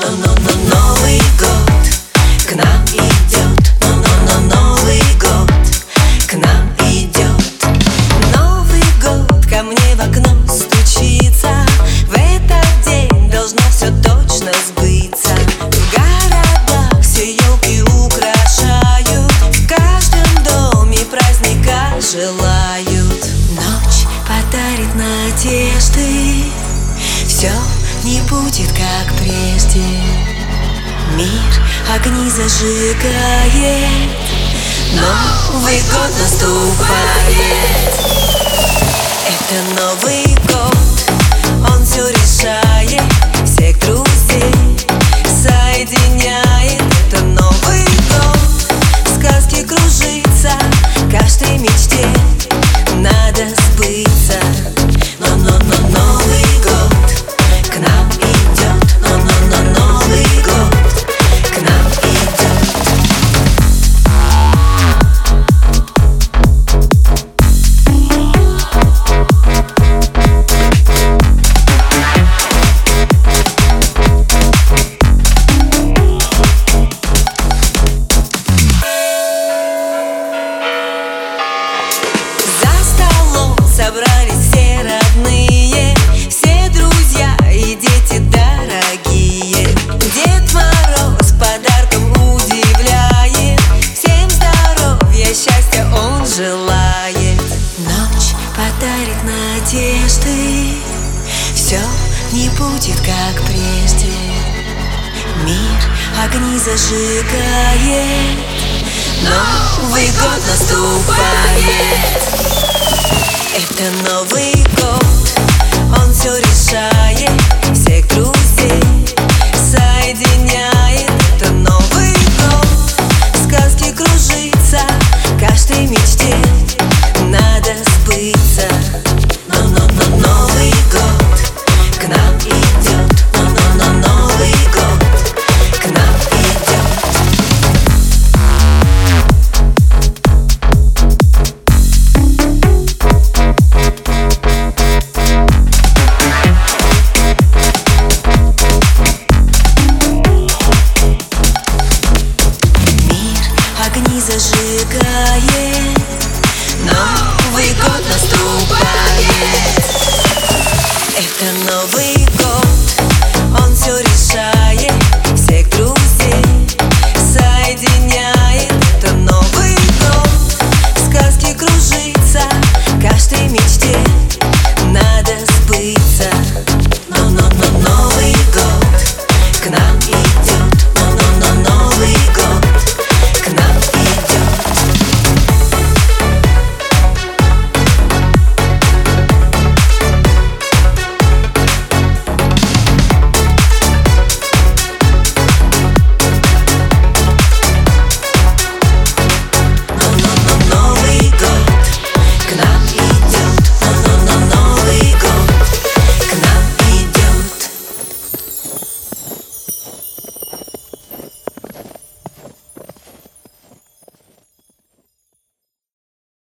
Но-но-но Новый год к нам идет Но-но-но Новый год к нам идет Новый год ко мне в окно стучится. В этот день должно все точно сбыться В городах все елки украшают В каждом доме праздника желают Ночь подарит надежды. Все не будет как прежде. Мир огни зажигает. Новый год наступает. Это Новый собрались все родные Все друзья и дети дорогие. Дед Мороз подарком удивляет Всем здоровья, счастья он желает. Ночь подарит надежды Все не будет как прежде. Мир огни зажигает Новый год наступает Это Новый год. Он все решает Всех друзей соединяет зажигает Новый год наступает. Это Новый год, он все решает